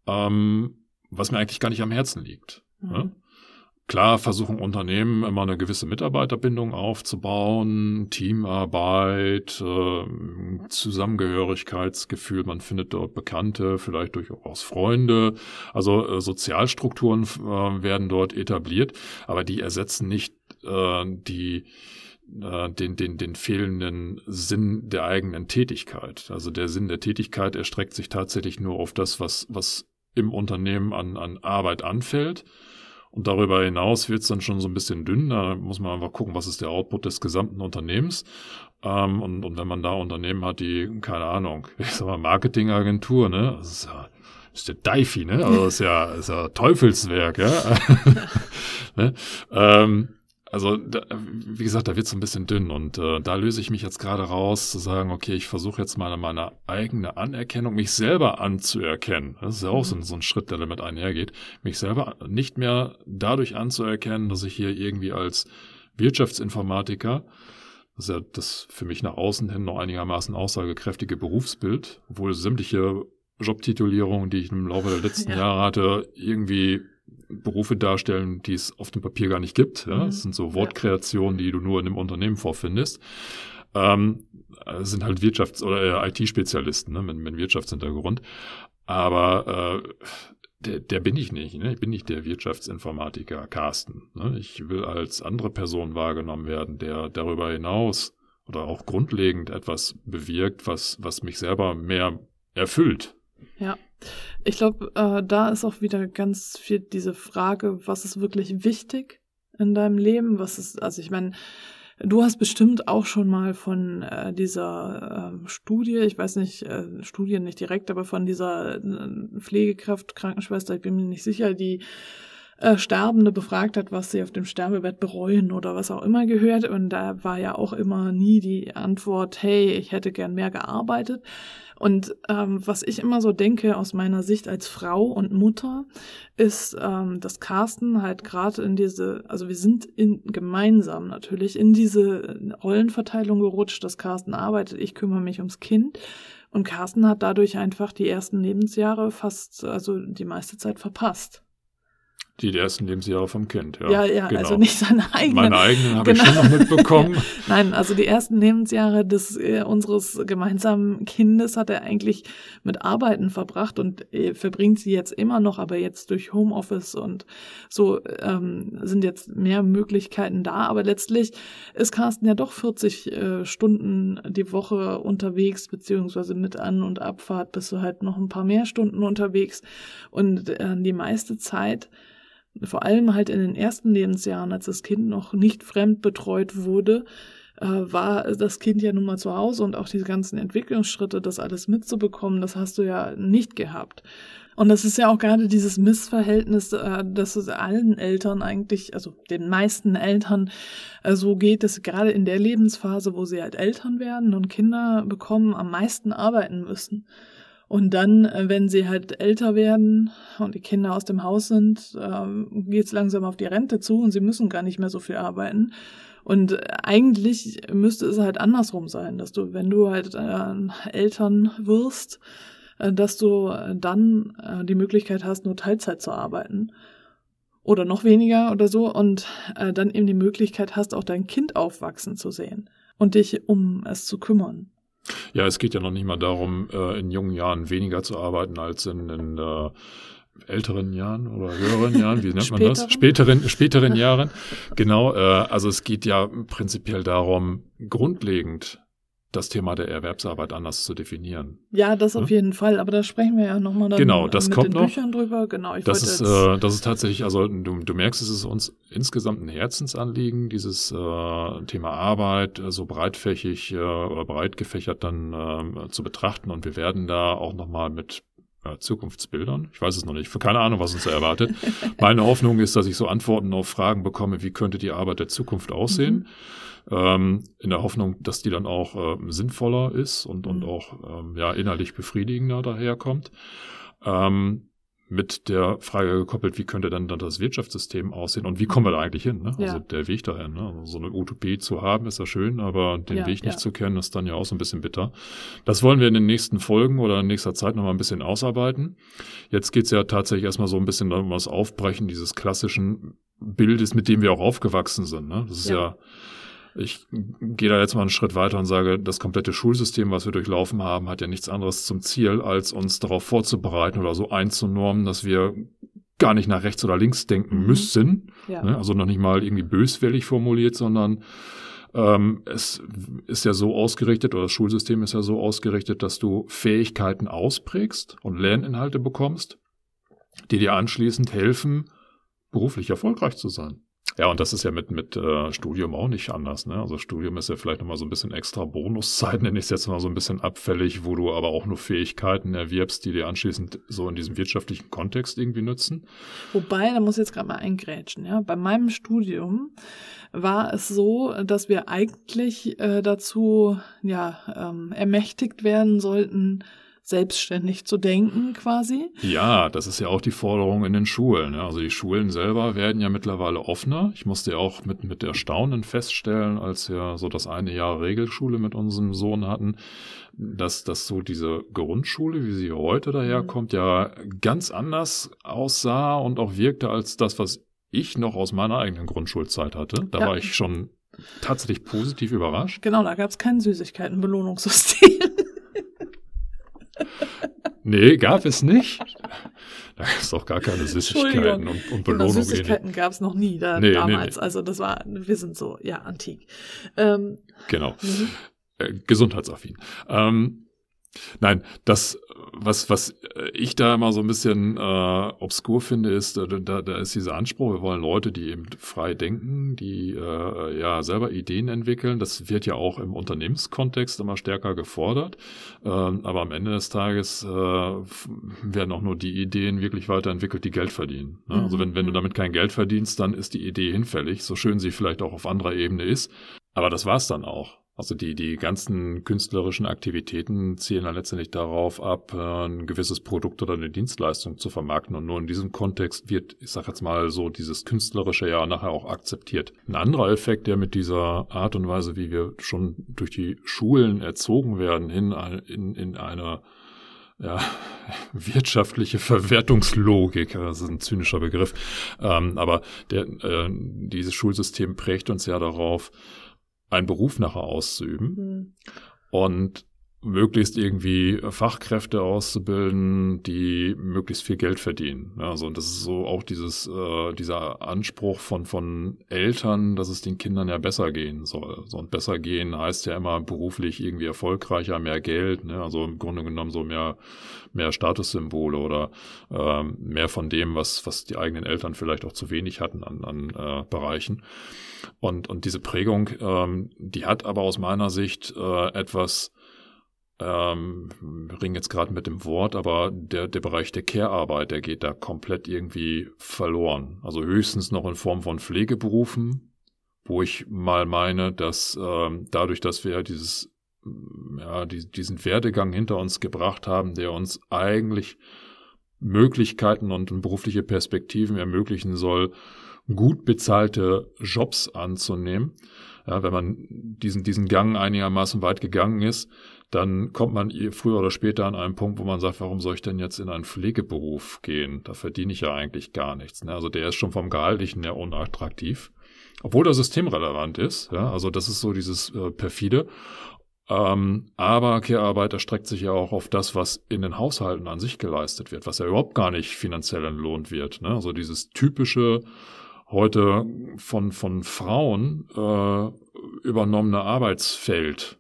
ähm, was mir eigentlich gar nicht am Herzen liegt. Ne? Mhm. Ne? Klar versuchen Unternehmen immer eine gewisse Mitarbeiterbindung aufzubauen, Teamarbeit, äh, Zusammengehörigkeitsgefühl, man findet dort Bekannte, vielleicht durchaus Freunde. Also äh, Sozialstrukturen äh, werden dort etabliert, aber die ersetzen nicht äh, die den, den, den fehlenden Sinn der eigenen Tätigkeit. Also der Sinn der Tätigkeit erstreckt sich tatsächlich nur auf das, was, was im Unternehmen an, an Arbeit anfällt. Und darüber hinaus wird es dann schon so ein bisschen dünn. Da muss man einfach gucken, was ist der Output des gesamten Unternehmens. Ähm, und, und wenn man da Unternehmen hat, die, keine Ahnung, ich sag mal, Marketingagentur, ne? Das ist ja, ist der Daifi, ne? Also das ist ja, ist ja Teufelswerk, ja. ne? ähm, also, da, wie gesagt, da wird es ein bisschen dünn und äh, da löse ich mich jetzt gerade raus, zu sagen, okay, ich versuche jetzt mal meine eigene Anerkennung, mich selber anzuerkennen. Das ist ja auch so, so ein Schritt, der damit einhergeht, mich selber nicht mehr dadurch anzuerkennen, dass ich hier irgendwie als Wirtschaftsinformatiker, das ist ja das für mich nach außen hin noch einigermaßen aussagekräftige Berufsbild, obwohl sämtliche Jobtitulierungen, die ich im Laufe der letzten ja. Jahre hatte, irgendwie Berufe darstellen, die es auf dem Papier gar nicht gibt. Ja? Mhm. Das sind so Wortkreationen, die du nur in einem Unternehmen vorfindest. Ähm, sind halt Wirtschafts- oder IT-Spezialisten ne, mit, mit Wirtschaftshintergrund. Aber äh, der, der bin ich nicht. Ne? Ich bin nicht der Wirtschaftsinformatiker Carsten. Ne? Ich will als andere Person wahrgenommen werden, der darüber hinaus oder auch grundlegend etwas bewirkt, was, was mich selber mehr erfüllt. Ja. Ich glaube, äh, da ist auch wieder ganz viel diese Frage, was ist wirklich wichtig in deinem Leben? Was ist, also ich meine, du hast bestimmt auch schon mal von äh, dieser äh, Studie, ich weiß nicht, äh, Studien nicht direkt, aber von dieser äh, Pflegekraft, Krankenschwester, ich bin mir nicht sicher, die äh, Sterbende befragt hat, was sie auf dem Sterbebett bereuen oder was auch immer gehört. Und da war ja auch immer nie die Antwort, hey, ich hätte gern mehr gearbeitet. Und ähm, was ich immer so denke aus meiner Sicht als Frau und Mutter, ist, ähm, dass Carsten halt gerade in diese, also wir sind in, gemeinsam natürlich in diese Rollenverteilung gerutscht, dass Carsten arbeitet, ich kümmere mich ums Kind. Und Carsten hat dadurch einfach die ersten Lebensjahre fast, also die meiste Zeit verpasst. Die ersten Lebensjahre vom Kind, ja. Ja, ja, genau. also nicht seine eigenen. Meine eigenen habe genau. ich schon noch mitbekommen. Nein, also die ersten Lebensjahre des äh, unseres gemeinsamen Kindes hat er eigentlich mit Arbeiten verbracht und äh, verbringt sie jetzt immer noch, aber jetzt durch Homeoffice und so ähm, sind jetzt mehr Möglichkeiten da. Aber letztlich ist Carsten ja doch 40 äh, Stunden die Woche unterwegs, beziehungsweise mit An- und Abfahrt bist du halt noch ein paar mehr Stunden unterwegs. Und äh, die meiste Zeit vor allem halt in den ersten Lebensjahren, als das Kind noch nicht fremd betreut wurde, äh, war das Kind ja nun mal zu Hause und auch diese ganzen Entwicklungsschritte, das alles mitzubekommen, das hast du ja nicht gehabt. Und das ist ja auch gerade dieses Missverhältnis, äh, dass es allen Eltern eigentlich, also den meisten Eltern äh, so geht, dass gerade in der Lebensphase, wo sie halt Eltern werden und Kinder bekommen, am meisten arbeiten müssen. Und dann, äh, wenn sie halt älter werden und die Kinder aus dem Haus sind, ähm, geht es langsam auf die Rente zu und sie müssen gar nicht mehr so viel arbeiten. Und eigentlich müsste es halt andersrum sein, dass du, wenn du halt äh, Eltern wirst, äh, dass du äh, dann äh, die Möglichkeit hast, nur Teilzeit zu arbeiten oder noch weniger oder so und äh, dann eben die Möglichkeit hast, auch dein Kind aufwachsen zu sehen und dich um es zu kümmern. Ja, es geht ja noch nicht mal darum, äh, in jungen Jahren weniger zu arbeiten als in, in äh, älteren Jahren oder höheren Jahren, wie nennt man das? Späteren, späteren Jahren. Genau, äh, also es geht ja prinzipiell darum, grundlegend das Thema der Erwerbsarbeit anders zu definieren. Ja, das auf ja? jeden Fall, aber da sprechen wir ja nochmal dann genau, das mit kommt den noch. Büchern drüber. Genau, ich das ist, äh, das ist tatsächlich, also du, du merkst, es ist uns insgesamt ein Herzensanliegen, dieses äh, Thema Arbeit äh, so breitfächig äh, oder breit gefächert dann äh, zu betrachten und wir werden da auch nochmal mit äh, Zukunftsbildern. Ich weiß es noch nicht. Keine Ahnung, was uns da erwartet. Meine Hoffnung ist, dass ich so Antworten auf Fragen bekomme, wie könnte die Arbeit der Zukunft aussehen. Mhm. Ähm, in der Hoffnung, dass die dann auch äh, sinnvoller ist und, und mhm. auch ähm, ja, innerlich befriedigender daherkommt. Ähm, mit der Frage gekoppelt, wie könnte dann, dann das Wirtschaftssystem aussehen und wie kommen wir da eigentlich hin? Ne? Ja. Also der Weg dahin. Ne? Also so eine Utopie zu haben, ist ja schön, aber den ja, Weg nicht ja. zu kennen, ist dann ja auch so ein bisschen bitter. Das wollen wir in den nächsten Folgen oder in nächster Zeit nochmal ein bisschen ausarbeiten. Jetzt geht's ja tatsächlich erstmal so ein bisschen um das Aufbrechen dieses klassischen Bildes, mit dem wir auch aufgewachsen sind. Ne? Das ist ja ich gehe da jetzt mal einen Schritt weiter und sage, das komplette Schulsystem, was wir durchlaufen haben, hat ja nichts anderes zum Ziel, als uns darauf vorzubereiten oder so einzunormen, dass wir gar nicht nach rechts oder links denken mhm. müssen. Ja. Ne? Also noch nicht mal irgendwie böswillig formuliert, sondern ähm, es ist ja so ausgerichtet oder das Schulsystem ist ja so ausgerichtet, dass du Fähigkeiten ausprägst und Lerninhalte bekommst, die dir anschließend helfen, beruflich erfolgreich zu sein. Ja, und das ist ja mit, mit äh, Studium auch nicht anders. Ne? Also Studium ist ja vielleicht nochmal so ein bisschen extra Bonuszeit, nenne ich es jetzt mal so ein bisschen abfällig, wo du aber auch nur Fähigkeiten erwirbst, die dir anschließend so in diesem wirtschaftlichen Kontext irgendwie nützen. Wobei, da muss ich jetzt gerade mal eingrätschen. Ja? Bei meinem Studium war es so, dass wir eigentlich äh, dazu ja, ähm, ermächtigt werden sollten, selbstständig zu denken quasi. Ja, das ist ja auch die Forderung in den Schulen. Ne? Also die Schulen selber werden ja mittlerweile offener. Ich musste ja auch mit, mit Erstaunen feststellen, als wir so das eine Jahr Regelschule mit unserem Sohn hatten, dass, dass so diese Grundschule, wie sie heute daherkommt, ja ganz anders aussah und auch wirkte als das, was ich noch aus meiner eigenen Grundschulzeit hatte. Da ja. war ich schon tatsächlich positiv überrascht. Genau, da gab es kein Süßigkeitenbelohnungssystem. Nee, gab es nicht. Da gab es auch gar keine Süßigkeiten und, und Belohnungen. Genau, Süßigkeiten gab es noch nie da, nee, damals. Nee, nee. Also das war, wir sind so, ja, antik. Ähm, genau. Mhm. Äh, gesundheitsaffin. Ähm, Nein, das, was, was ich da immer so ein bisschen äh, obskur finde, ist, da, da, ist dieser Anspruch, wir wollen Leute, die eben frei denken, die äh, ja selber Ideen entwickeln. Das wird ja auch im Unternehmenskontext immer stärker gefordert. Ähm, aber am Ende des Tages äh, werden auch nur die Ideen wirklich weiterentwickelt, die Geld verdienen. Ne? Also wenn, wenn du mhm. damit kein Geld verdienst, dann ist die Idee hinfällig, so schön sie vielleicht auch auf anderer Ebene ist. Aber das war's dann auch. Also die, die ganzen künstlerischen Aktivitäten zielen dann letztendlich darauf ab, äh, ein gewisses Produkt oder eine Dienstleistung zu vermarkten. Und nur in diesem Kontext wird, ich sage jetzt mal so, dieses künstlerische ja nachher auch akzeptiert. Ein anderer Effekt, der mit dieser Art und Weise, wie wir schon durch die Schulen erzogen werden, hin in, in eine ja, wirtschaftliche Verwertungslogik, das ist ein zynischer Begriff, ähm, aber der, äh, dieses Schulsystem prägt uns ja darauf, einen Beruf nachher auszuüben. Mhm. Und möglichst irgendwie Fachkräfte auszubilden, die möglichst viel Geld verdienen. Also und das ist so auch dieses äh, dieser Anspruch von von Eltern, dass es den Kindern ja besser gehen soll. So und besser gehen heißt ja immer beruflich irgendwie erfolgreicher, mehr Geld. Ne? Also im Grunde genommen so mehr mehr Statussymbole oder ähm, mehr von dem, was was die eigenen Eltern vielleicht auch zu wenig hatten an an äh, Bereichen. Und und diese Prägung, ähm, die hat aber aus meiner Sicht äh, etwas ähm, ring jetzt gerade mit dem Wort, aber der, der Bereich der Care-Arbeit, der geht da komplett irgendwie verloren. Also höchstens noch in Form von Pflegeberufen, wo ich mal meine, dass ähm, dadurch, dass wir dieses, ja, die, diesen Werdegang hinter uns gebracht haben, der uns eigentlich Möglichkeiten und berufliche Perspektiven ermöglichen soll, gut bezahlte Jobs anzunehmen. Ja, wenn man diesen, diesen Gang einigermaßen weit gegangen ist, dann kommt man früher oder später an einen Punkt, wo man sagt, warum soll ich denn jetzt in einen Pflegeberuf gehen? Da verdiene ich ja eigentlich gar nichts. Ne? Also der ist schon vom Gehaltlichen her unattraktiv. Obwohl der systemrelevant ist. Ja? Also das ist so dieses äh, perfide. Ähm, aber Care-Arbeit erstreckt sich ja auch auf das, was in den Haushalten an sich geleistet wird, was ja überhaupt gar nicht finanziell entlohnt wird. Ne? Also dieses typische heute von, von Frauen äh, übernommene Arbeitsfeld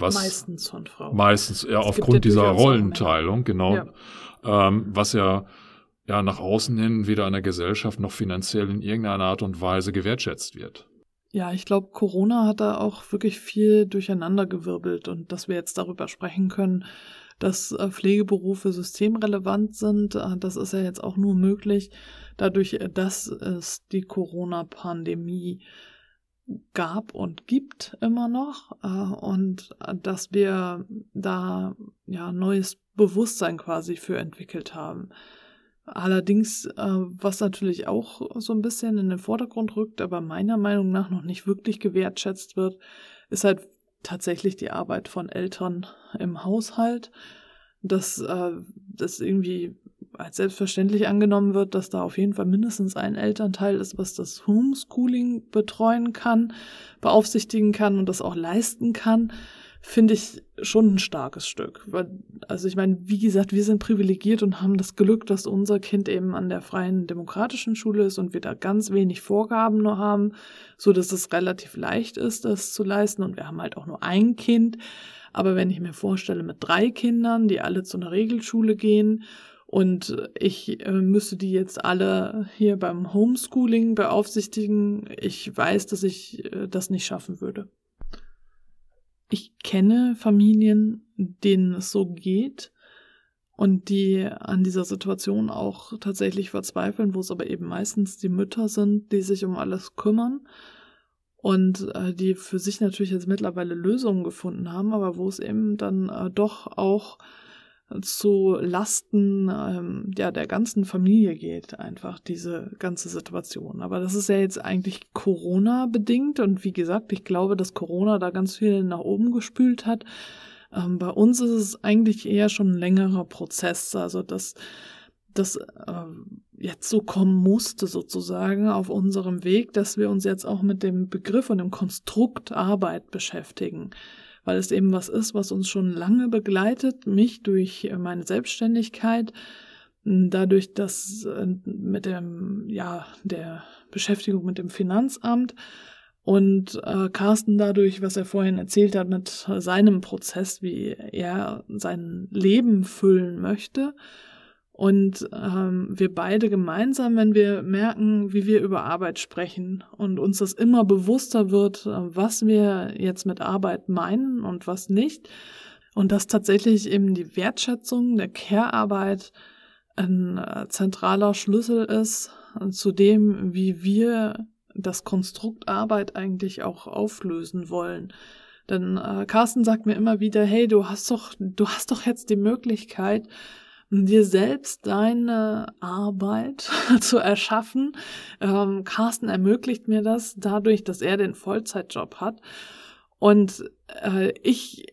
was meistens von Frauen. Meistens, ja, es aufgrund ja dieser Rollenteilung, genau. Ja. Ähm, was ja, ja nach außen hin weder in der Gesellschaft noch finanziell in irgendeiner Art und Weise gewertschätzt wird. Ja, ich glaube, Corona hat da auch wirklich viel durcheinandergewirbelt und dass wir jetzt darüber sprechen können, dass äh, Pflegeberufe systemrelevant sind, äh, das ist ja jetzt auch nur möglich dadurch, äh, dass es die Corona-Pandemie gab und gibt immer noch äh, und dass wir da ja neues Bewusstsein quasi für entwickelt haben. Allerdings, äh, was natürlich auch so ein bisschen in den Vordergrund rückt, aber meiner Meinung nach noch nicht wirklich gewertschätzt wird, ist halt tatsächlich die Arbeit von Eltern im Haushalt. Dass äh, das irgendwie als selbstverständlich angenommen wird, dass da auf jeden Fall mindestens ein Elternteil ist, was das Homeschooling betreuen kann, beaufsichtigen kann und das auch leisten kann, finde ich schon ein starkes Stück. Also ich meine, wie gesagt, wir sind privilegiert und haben das Glück, dass unser Kind eben an der freien demokratischen Schule ist und wir da ganz wenig Vorgaben nur haben, so dass es relativ leicht ist, das zu leisten und wir haben halt auch nur ein Kind. Aber wenn ich mir vorstelle, mit drei Kindern, die alle zu einer Regelschule gehen und ich äh, müsste die jetzt alle hier beim Homeschooling beaufsichtigen. Ich weiß, dass ich äh, das nicht schaffen würde. Ich kenne Familien, denen es so geht und die an dieser Situation auch tatsächlich verzweifeln, wo es aber eben meistens die Mütter sind, die sich um alles kümmern und äh, die für sich natürlich jetzt mittlerweile Lösungen gefunden haben, aber wo es eben dann äh, doch auch zu Lasten ähm, ja der ganzen Familie geht einfach diese ganze Situation. Aber das ist ja jetzt eigentlich Corona bedingt und wie gesagt, ich glaube, dass Corona da ganz viel nach oben gespült hat. Ähm, bei uns ist es eigentlich eher schon ein längerer Prozess, also dass das äh, jetzt so kommen musste sozusagen auf unserem Weg, dass wir uns jetzt auch mit dem Begriff und dem Konstrukt Arbeit beschäftigen weil es eben was ist, was uns schon lange begleitet, mich durch äh, meine Selbstständigkeit, dadurch, dass äh, mit dem, ja, der Beschäftigung mit dem Finanzamt und äh, Carsten dadurch, was er vorhin erzählt hat, mit seinem Prozess, wie er sein Leben füllen möchte und ähm, wir beide gemeinsam, wenn wir merken, wie wir über Arbeit sprechen und uns das immer bewusster wird, äh, was wir jetzt mit Arbeit meinen und was nicht. Und dass tatsächlich eben die Wertschätzung der Care-Arbeit ein äh, zentraler Schlüssel ist zu dem, wie wir das Konstrukt Arbeit eigentlich auch auflösen wollen. Denn äh, Carsten sagt mir immer wieder, hey, du hast doch, du hast doch jetzt die Möglichkeit, dir selbst deine Arbeit zu erschaffen. Ähm, Carsten ermöglicht mir das dadurch, dass er den Vollzeitjob hat. Und äh, ich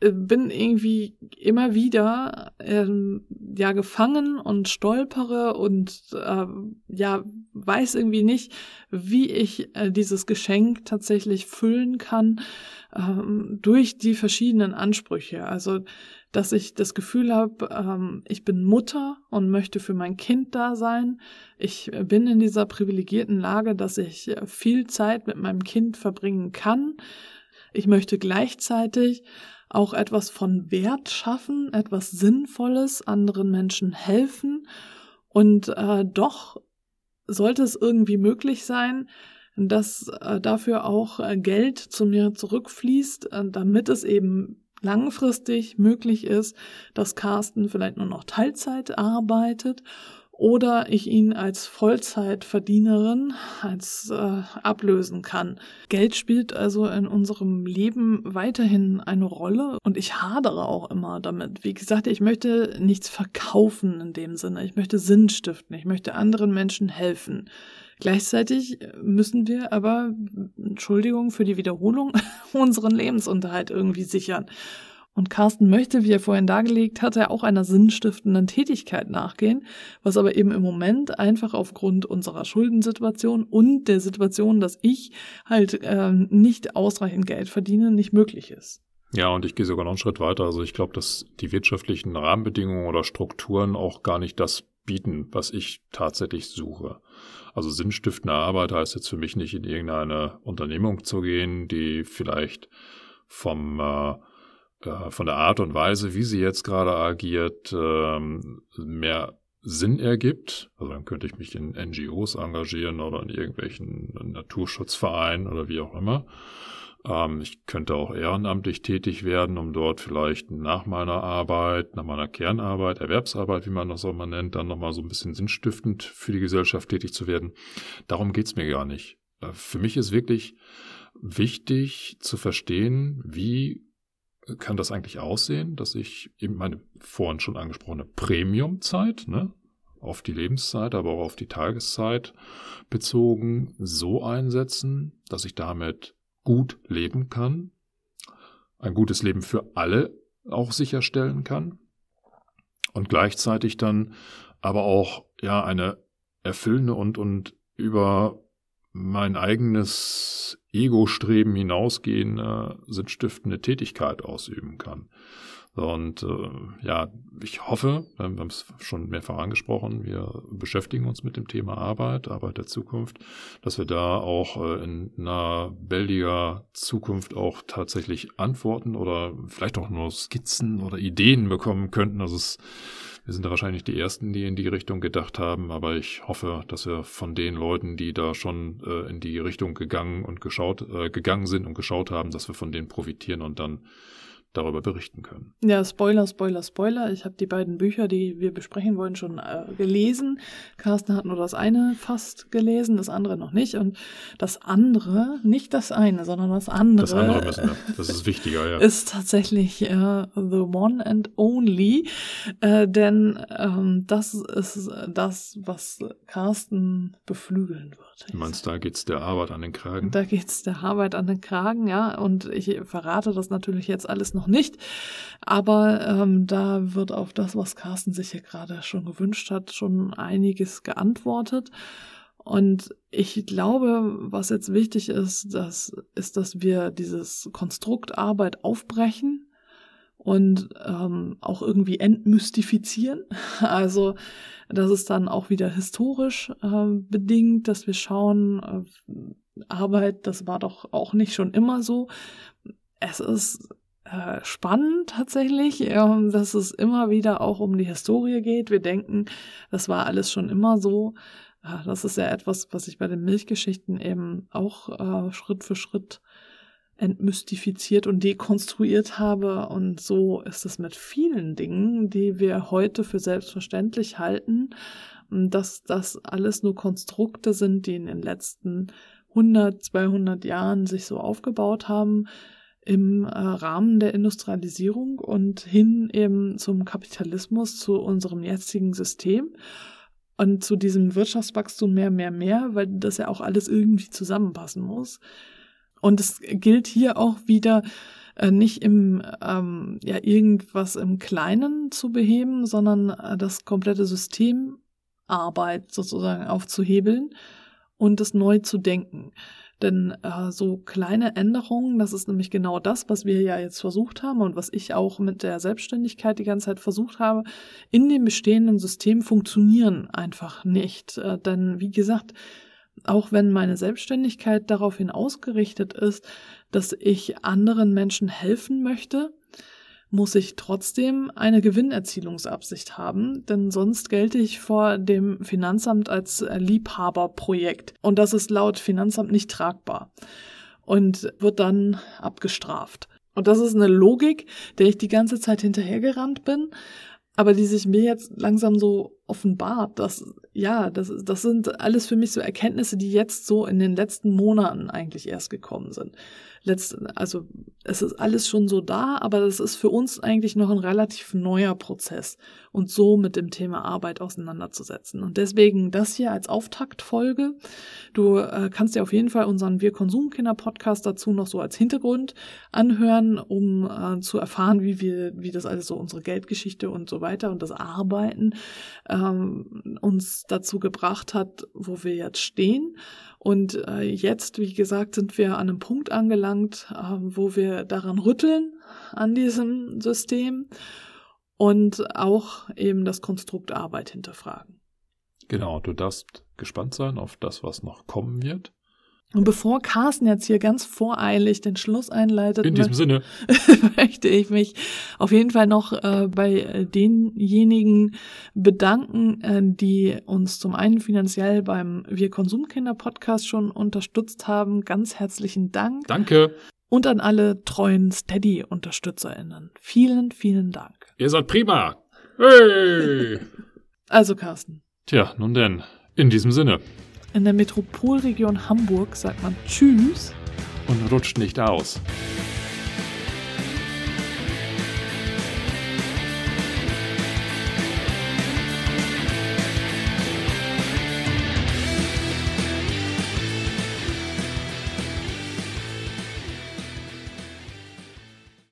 bin irgendwie immer wieder ähm, ja gefangen und stolpere und äh, ja weiß irgendwie nicht, wie ich äh, dieses Geschenk tatsächlich füllen kann ähm, durch die verschiedenen Ansprüche. Also dass ich das Gefühl habe, ähm, ich bin Mutter und möchte für mein Kind da sein. Ich bin in dieser privilegierten Lage, dass ich viel Zeit mit meinem Kind verbringen kann. Ich möchte gleichzeitig auch etwas von Wert schaffen, etwas Sinnvolles, anderen Menschen helfen. Und äh, doch sollte es irgendwie möglich sein, dass äh, dafür auch äh, Geld zu mir zurückfließt, äh, damit es eben langfristig möglich ist, dass Carsten vielleicht nur noch Teilzeit arbeitet oder ich ihn als Vollzeitverdienerin als äh, ablösen kann. Geld spielt also in unserem Leben weiterhin eine Rolle und ich hadere auch immer damit. Wie gesagt, ich möchte nichts verkaufen in dem Sinne. Ich möchte Sinn stiften. Ich möchte anderen Menschen helfen. Gleichzeitig müssen wir aber, Entschuldigung für die Wiederholung, unseren Lebensunterhalt irgendwie sichern. Und Carsten möchte, wie er vorhin dargelegt hatte, auch einer sinnstiftenden Tätigkeit nachgehen, was aber eben im Moment einfach aufgrund unserer Schuldensituation und der Situation, dass ich halt ähm, nicht ausreichend Geld verdiene, nicht möglich ist. Ja, und ich gehe sogar noch einen Schritt weiter. Also ich glaube, dass die wirtschaftlichen Rahmenbedingungen oder Strukturen auch gar nicht das bieten, was ich tatsächlich suche. Also sinnstiftende Arbeit heißt jetzt für mich nicht in irgendeine Unternehmung zu gehen, die vielleicht vom äh, äh, von der Art und Weise, wie sie jetzt gerade agiert, ähm, mehr Sinn ergibt. Also dann könnte ich mich in NGOs engagieren oder in irgendwelchen Naturschutzvereinen oder wie auch immer. Ähm, ich könnte auch ehrenamtlich tätig werden, um dort vielleicht nach meiner Arbeit, nach meiner Kernarbeit, Erwerbsarbeit, wie man das auch mal nennt, dann nochmal so ein bisschen sinnstiftend für die Gesellschaft tätig zu werden. Darum geht's mir gar nicht. Äh, für mich ist wirklich wichtig zu verstehen, wie kann das eigentlich aussehen, dass ich eben meine vorhin schon angesprochene Premiumzeit, ne, auf die Lebenszeit, aber auch auf die Tageszeit bezogen, so einsetzen, dass ich damit gut leben kann, ein gutes Leben für alle auch sicherstellen kann und gleichzeitig dann aber auch ja eine erfüllende und und über mein eigenes Ego-Streben hinausgehende, sinnstiftende Tätigkeit ausüben kann. Und äh, ja, ich hoffe, wir haben es schon mehrfach angesprochen, wir beschäftigen uns mit dem Thema Arbeit, Arbeit der Zukunft, dass wir da auch äh, in einer bäldiger Zukunft auch tatsächlich Antworten oder vielleicht auch nur Skizzen oder Ideen bekommen könnten. Also es wir sind da wahrscheinlich die Ersten, die in die Richtung gedacht haben, aber ich hoffe, dass wir von den Leuten, die da schon äh, in die Richtung gegangen und geschaut, äh, gegangen sind und geschaut haben, dass wir von denen profitieren und dann darüber berichten können. Ja, Spoiler, Spoiler, Spoiler. Ich habe die beiden Bücher, die wir besprechen wollen, schon äh, gelesen. Carsten hat nur das eine fast gelesen, das andere noch nicht. Und das andere, nicht das eine, sondern das andere. Das andere müssen wir. Das ist wichtiger, ja. Ist tatsächlich äh, The One and Only. Äh, denn ähm, das ist das, was Carsten beflügeln wird. Du meinst, da geht's der Arbeit an den Kragen? Da geht's der Arbeit an den Kragen, ja. Und ich verrate das natürlich jetzt alles noch nicht. Aber ähm, da wird auf das, was Carsten sich hier gerade schon gewünscht hat, schon einiges geantwortet. Und ich glaube, was jetzt wichtig ist, das ist, dass wir dieses Konstrukt Arbeit aufbrechen und ähm, auch irgendwie entmystifizieren. Also das ist dann auch wieder historisch äh, bedingt, dass wir schauen, äh, Arbeit, das war doch auch nicht schon immer so. Es ist äh, spannend tatsächlich, äh, dass es immer wieder auch um die Historie geht. Wir denken, das war alles schon immer so. Äh, das ist ja etwas, was ich bei den Milchgeschichten eben auch äh, Schritt für Schritt entmystifiziert und dekonstruiert habe. Und so ist es mit vielen Dingen, die wir heute für selbstverständlich halten, dass das alles nur Konstrukte sind, die in den letzten 100, 200 Jahren sich so aufgebaut haben im äh, Rahmen der Industrialisierung und hin eben zum Kapitalismus, zu unserem jetzigen System und zu diesem Wirtschaftswachstum mehr, mehr, mehr, weil das ja auch alles irgendwie zusammenpassen muss. Und es gilt hier auch wieder, äh, nicht im ähm, ja irgendwas im Kleinen zu beheben, sondern äh, das komplette System Arbeit sozusagen aufzuhebeln und es neu zu denken. Denn äh, so kleine Änderungen, das ist nämlich genau das, was wir ja jetzt versucht haben und was ich auch mit der Selbstständigkeit die ganze Zeit versucht habe, in dem bestehenden System funktionieren einfach nicht. Äh, denn wie gesagt, auch wenn meine Selbstständigkeit daraufhin ausgerichtet ist, dass ich anderen Menschen helfen möchte, muss ich trotzdem eine Gewinnerzielungsabsicht haben, denn sonst gelte ich vor dem Finanzamt als Liebhaberprojekt. Und das ist laut Finanzamt nicht tragbar und wird dann abgestraft. Und das ist eine Logik, der ich die ganze Zeit hinterhergerannt bin, aber die sich mir jetzt langsam so offenbart, dass, ja, das, das sind alles für mich so Erkenntnisse, die jetzt so in den letzten Monaten eigentlich erst gekommen sind letzt, also es ist alles schon so da, aber das ist für uns eigentlich noch ein relativ neuer Prozess und so mit dem Thema Arbeit auseinanderzusetzen. Und deswegen das hier als Auftaktfolge. Du äh, kannst dir auf jeden Fall unseren Wir Konsumkinder Podcast dazu noch so als Hintergrund anhören, um äh, zu erfahren, wie wir, wie das alles so unsere Geldgeschichte und so weiter und das Arbeiten ähm, uns dazu gebracht hat, wo wir jetzt stehen. Und äh, jetzt, wie gesagt, sind wir an einem Punkt angelangt, äh, wo wir daran rütteln, an diesem System und auch eben das Konstrukt Arbeit hinterfragen. Genau, du darfst gespannt sein auf das, was noch kommen wird. Und bevor Carsten jetzt hier ganz voreilig den Schluss einleitet, in diesem Sinne möchte ich mich auf jeden Fall noch äh, bei denjenigen bedanken, äh, die uns zum einen finanziell beim Wir Konsumkinder Podcast schon unterstützt haben. Ganz herzlichen Dank. Danke. Und an alle treuen Steady-UnterstützerInnen. Vielen, vielen Dank. Ihr seid prima. Hey! also, Carsten. Tja, nun denn. In diesem Sinne. In der Metropolregion Hamburg sagt man Tschüss und rutscht nicht aus.